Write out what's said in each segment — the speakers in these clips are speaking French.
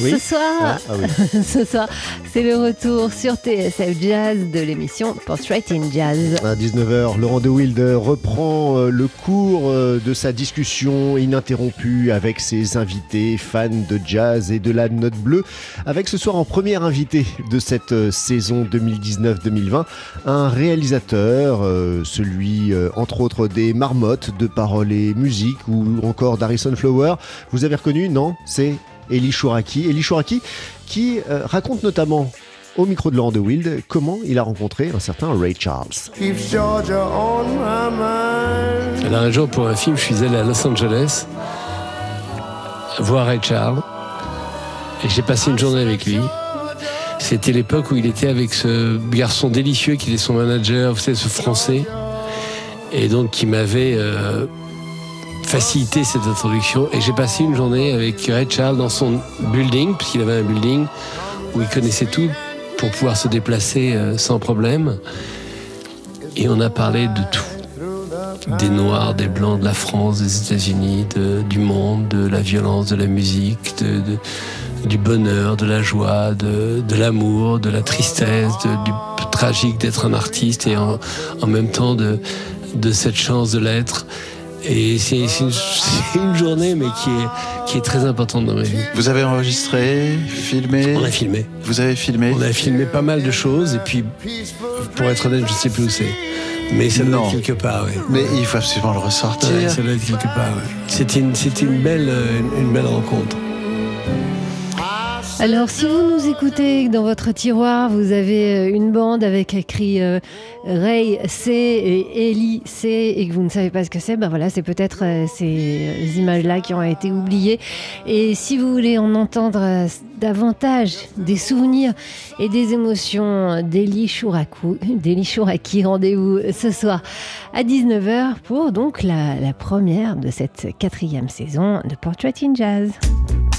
Oui. Ce soir, Ah, ah oui. ce soir, c'est le retour sur TSF Jazz de l'émission Portrait in Jazz. À 19h, Laurent De Wild reprend euh, le cours euh, de sa discussion ininterrompue avec ses invités fans de jazz et de la note bleue, avec ce soir en première invité de cette euh, saison 2019-2020, un réalisateur, celui entre autres des marmottes de paroles et musique ou encore d'Harrison Flower. Vous avez reconnu Non? C'est Eli Chouraki. Eli Chouraki qui euh, raconte notamment au micro de Laurent De Wild comment il a rencontré un certain Ray Charles. Alors un jour pour un film, je suis allé à Los Angeles voir Ray Charles et j'ai passé une journée avec lui. C'était l'époque où il était avec ce garçon délicieux qui était son manager, vous savez, ce français, et donc qui m'avait euh, facilité cette introduction. Et j'ai passé une journée avec Ray Charles dans son building, puisqu'il avait un building où il connaissait tout pour pouvoir se déplacer euh, sans problème. Et on a parlé de tout des Noirs, des Blancs, de la France, des États-Unis, du monde, de la violence, de la musique, du bonheur, de la joie, de, l'amour, de la tristesse, du tragique d'être un artiste et en, même temps de cette chance de l'être. Et c'est une, journée, mais qui est, qui est très importante dans ma vie. Vous avez enregistré, filmé On a filmé. Vous avez filmé On a filmé pas mal de choses, et puis, pour être honnête, je sais plus où c'est. Mais ça doit être quelque part, oui. Mais il faut absolument le ressortir. Ouais, ça doit être quelque part. ouais. C'était une, c'était une belle, euh, une, une belle rencontre. Alors, si vous nous écoutez dans votre tiroir, vous avez euh, une bande avec écrit euh, Ray C et Ellie C et que vous ne savez pas ce que c'est, ben voilà, c'est peut-être euh, ces images-là qui ont été oubliées. Et si vous voulez en entendre davantage des souvenirs et des émotions d'Eli Chouraki, rendez-vous ce soir à 19h pour donc la première de cette quatrième saison de Portrait in Jazz.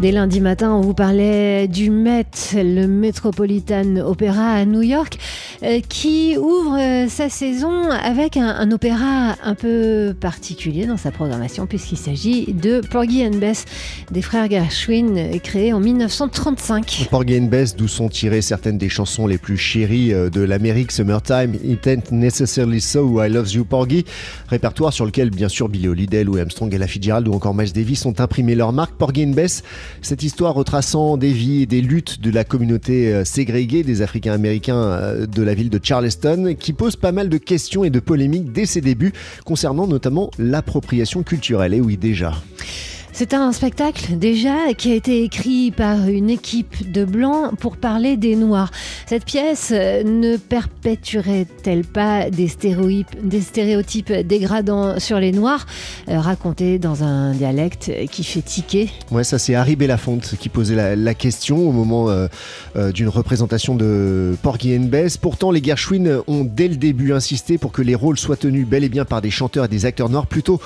Dès lundi matin, on vous parlait du Met, le Metropolitan Opera à New York, euh, qui ouvre euh, sa saison avec un, opéra un peu particulier dans sa programmation, puisqu'il s'agit de Porgy and Bess des frères Gershwin, créés en 1935. Porgy and Bess, d'où sont tirées certaines des chansons les plus chéries euh, de l'Amérique, Summertime, It Ain't Necessarily So ou I Love You Porgy, répertoire sur lequel bien sûr Billy Holiday, Louis Armstrong, Ella Fitzgerald ou encore Miles Davis ont imprimé leur marque. Porgy and Bess, cette histoire retraçant des vies et des luttes de la communauté euh, ségrégée des Africains-Américains euh, de la ville de Charleston, qui pose pas mal de questions et de polémiques dès ses débuts, concernant notamment l'appropriation culturelle. Et oui, déjà. C'est un spectacle déjà qui a été écrit par une équipe de blancs pour parler des noirs. Cette pièce euh, ne perpétuerait-elle pas des stéréotypes, dégradants sur les noirs, euh, racontés dans un dialecte qui fait tiquer Ouais, ça c'est Harry Belafonte qui posait la, question au moment euh, d'une représentation de Porgy and Bess. Pourtant, les Gershwin ont dès le début insisté pour que les rôles soient tenus bel et bien par des chanteurs et des acteurs noirs plutôt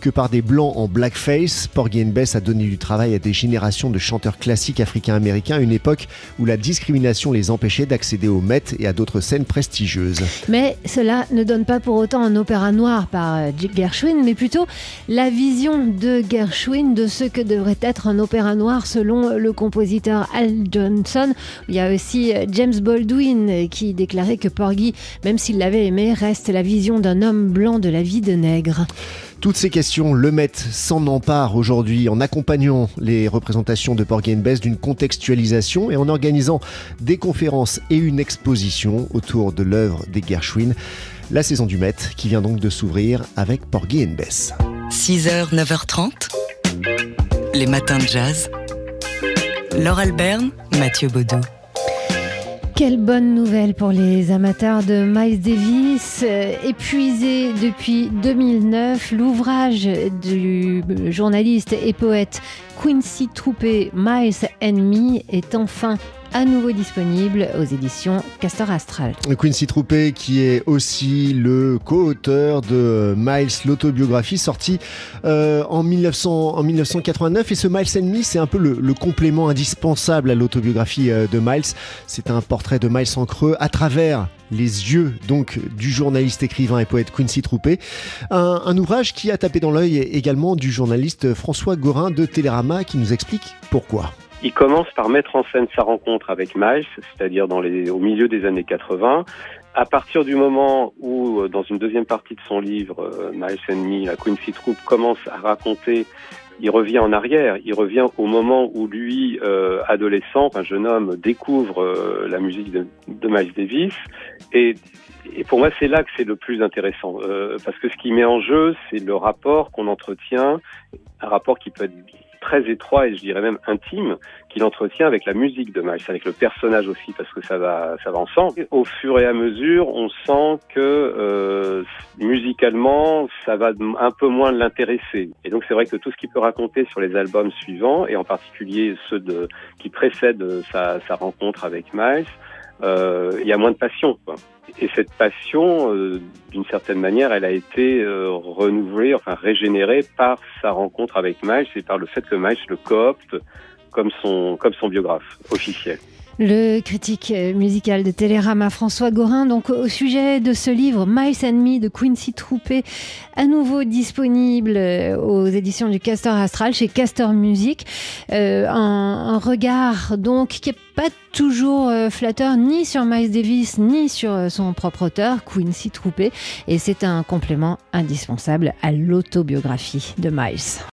que par des blancs en blackface. Porgy Bess a donné du travail à des générations de chanteurs classiques africains-américains à une époque où la discrimination les empêchait d'accéder aux Met et à d'autres scènes prestigieuses. Mais cela ne donne pas pour autant un opéra noir par euh, Gershwin, mais plutôt la vision de Gershwin de ce que devrait être un opéra noir selon le compositeur Al Johnson. Il y a aussi euh, James Baldwin euh, qui déclarait que Porgy, même s'il l'avait aimé, reste la vision d'un homme blanc de la vie de nègre. Toutes ces questions, le Met s'en empare aujourd'hui en accompagnant les représentations de Porgy Bess d'une contextualisation et en organisant des conférences et une exposition autour de l'œuvre des Gershwin. La saison du Met qui vient donc de s'ouvrir avec Porgy Bess. 6h, 9h30, les matins de jazz. Laure Alberne, Mathieu Baudou. Quelle bonne nouvelle pour les amateurs de Miles Davis. Euh, Épuisé depuis 2009, l'ouvrage du journaliste et poète Quincy Troupé, Miles and Me, est enfin à nouveau disponible aux éditions Castor Astral. Quincy Troupé, qui est aussi le co-auteur de Miles, l'autobiographie, sortie euh, en, 1900, en 1989. Et ce Miles Enemy, c'est un peu le, le, complément indispensable à l'autobiographie euh, de Miles. C'est un portrait de Miles en creux à travers les yeux donc du journaliste, écrivain et poète Quincy Troupé. Un, un ouvrage qui a tapé dans l'œil également du journaliste François Gorin de Télérama qui nous explique pourquoi. Il commence par mettre en scène sa rencontre avec Miles, c'est-à-dire dans les, au milieu des années 80. À partir du moment où, dans une deuxième partie de son livre, Miles Enemy, la Quincy Troop commence à raconter il revient en arrière, il revient au moment où lui, euh, adolescent, un jeune homme, découvre euh, la musique de, de, Miles Davis. Et, et pour moi, c'est là que c'est le plus intéressant, euh, parce que ce qui met en jeu, c'est le rapport qu'on entretient, un rapport qui peut être très étroit et je dirais même intime qu'il entretient avec la musique de Miles, avec le personnage aussi parce que ça va ça va ensemble. Au fur et à mesure, on sent que euh, musicalement ça va un peu moins l'intéresser. Et donc c'est vrai que tout ce qu'il peut raconter sur les albums suivants et en particulier ceux de qui précèdent sa, sa rencontre avec Miles, euh, il y a moins de passion. Quoi. Et cette passion, euh, d'une certaine manière, elle a été euh, renouvelée, enfin régénérée par sa rencontre avec Miles et par le fait que Miles le coopte comme son, comme son biographe officiel. Le critique musical de Télérama, François Gorin, donc au sujet de ce livre Miles and Me de Quincy Troupé, à nouveau disponible aux éditions du Castor Astral chez Castor Music. Euh, un, un, regard donc qui n'est pas toujours flatteur ni sur Miles Davis ni sur son propre auteur, Quincy Troupé, et c'est un complément indispensable à l'autobiographie de Miles.